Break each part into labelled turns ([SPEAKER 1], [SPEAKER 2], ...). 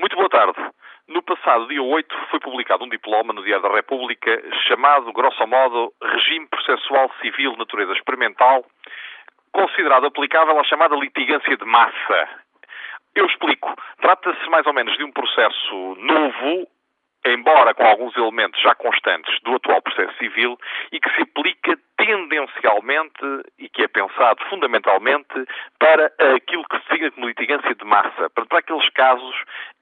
[SPEAKER 1] Muito boa tarde. No passado dia 8 foi publicado um diploma no Diário da República chamado, grosso modo, Regime Processual Civil Natureza Experimental, considerado aplicável à chamada litigância de massa. Eu explico. Trata-se mais ou menos de um processo novo, embora com alguns elementos já constantes do atual processo civil, e que se aplica tendencialmente e que é pensado fundamentalmente para aquilo que se designa como litigância de massa, para, aqueles casos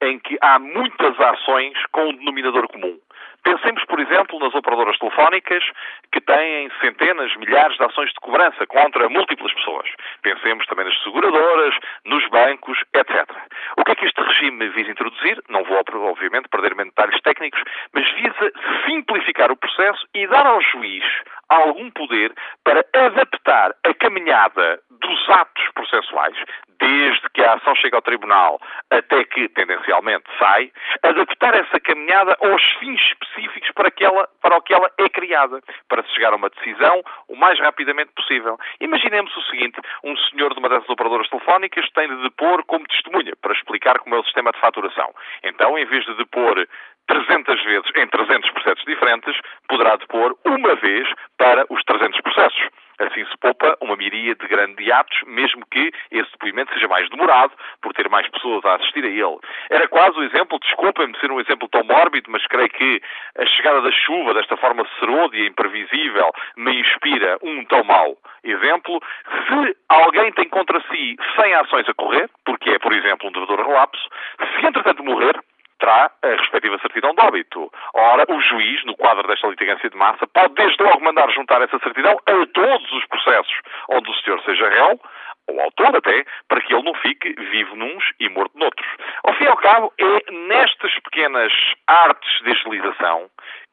[SPEAKER 1] em que há muitas ações com um denominador comum. Pensemos, por exemplo, nas operadoras telefónicas que têm centenas, milhares de ações de cobrança contra múltiplas pessoas. Pensemos também nas seguradoras, nos bancos, etc. O que é que este regime visa introduzir? Não vou, obviamente, perder detalhes técnicos, mas visa simplificar o processo e dar ao juiz algum poder para adaptar a caminhada dos atos processuais, desde que a ação chega ao tribunal até que, tendencialmente, sai, adaptar essa caminhada aos fins específicos para, que ela, para o que ela é criada, para se chegar a uma decisão o mais rapidamente possível. Imaginemos o seguinte: um senhor de uma dessas operadoras telefónicas tem de depor como testemunha para explicar como é o sistema de faturação. Então, em vez de depor 300 vezes em 300 processos diferentes, poderá depor uma vez para os 300 processos. Assim se poupa miríade de grandes atos, mesmo que esse depoimento seja mais demorado, por ter mais pessoas a assistir a ele. Era quase o exemplo, desculpem-me ser um exemplo tão mórbido, mas creio que a chegada da chuva, desta forma serôdia imprevisível, me inspira um tão mau exemplo. Se alguém tem contra si 100 ações a correr, porque é, por exemplo, um devedor relapso, se entretanto morrer, terá a respectiva certidão de óbito. Ora, o juiz, no quadro desta litigância de massa, pode desde logo mandar juntar essa certidão a todos os processos onde o senhor seja réu, ou autor até, para que ele não fique vivo nuns e morto noutros. Ao fim e ao cabo, é nestas pequenas artes de agilização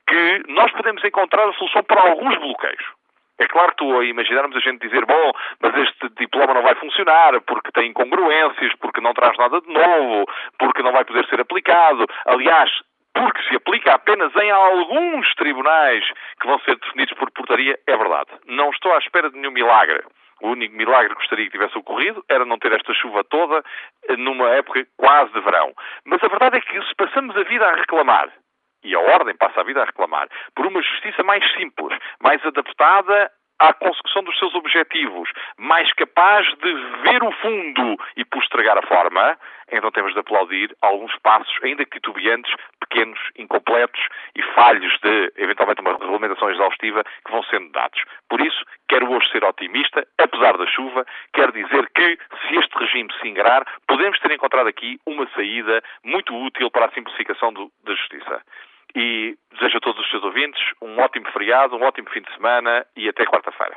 [SPEAKER 1] que nós podemos encontrar a solução para alguns bloqueios. É claro que estou a imaginarmos a gente dizer, bom, mas este funcionar porque tem incongruências, porque não traz nada de novo, porque não vai poder ser aplicado. Aliás, porque se aplica apenas em alguns tribunais que vão ser definidos por portaria, é verdade. Não estou à espera de nenhum milagre. O único milagre que gostaria que tivesse ocorrido era não ter esta chuva toda numa época quase de verão. Mas a verdade é que se passamos a vida a reclamar e a Ordem passa a vida a reclamar por uma justiça mais simples, mais adaptada à consecução dos seus objetivos, mais capaz de ver o fundo e postergar a forma, então temos de aplaudir alguns passos, ainda que titubeantes, pequenos, incompletos e falhos de, eventualmente, uma regulamentação exaustiva que vão sendo dados. Por isso, quero hoje ser otimista, apesar da chuva, quero dizer que, se este regime se ingrar, podemos ter encontrado aqui uma saída muito útil para a simplificação do, da justiça e a todos os seus ouvintes um ótimo feriado, um ótimo fim de semana e até quarta-feira.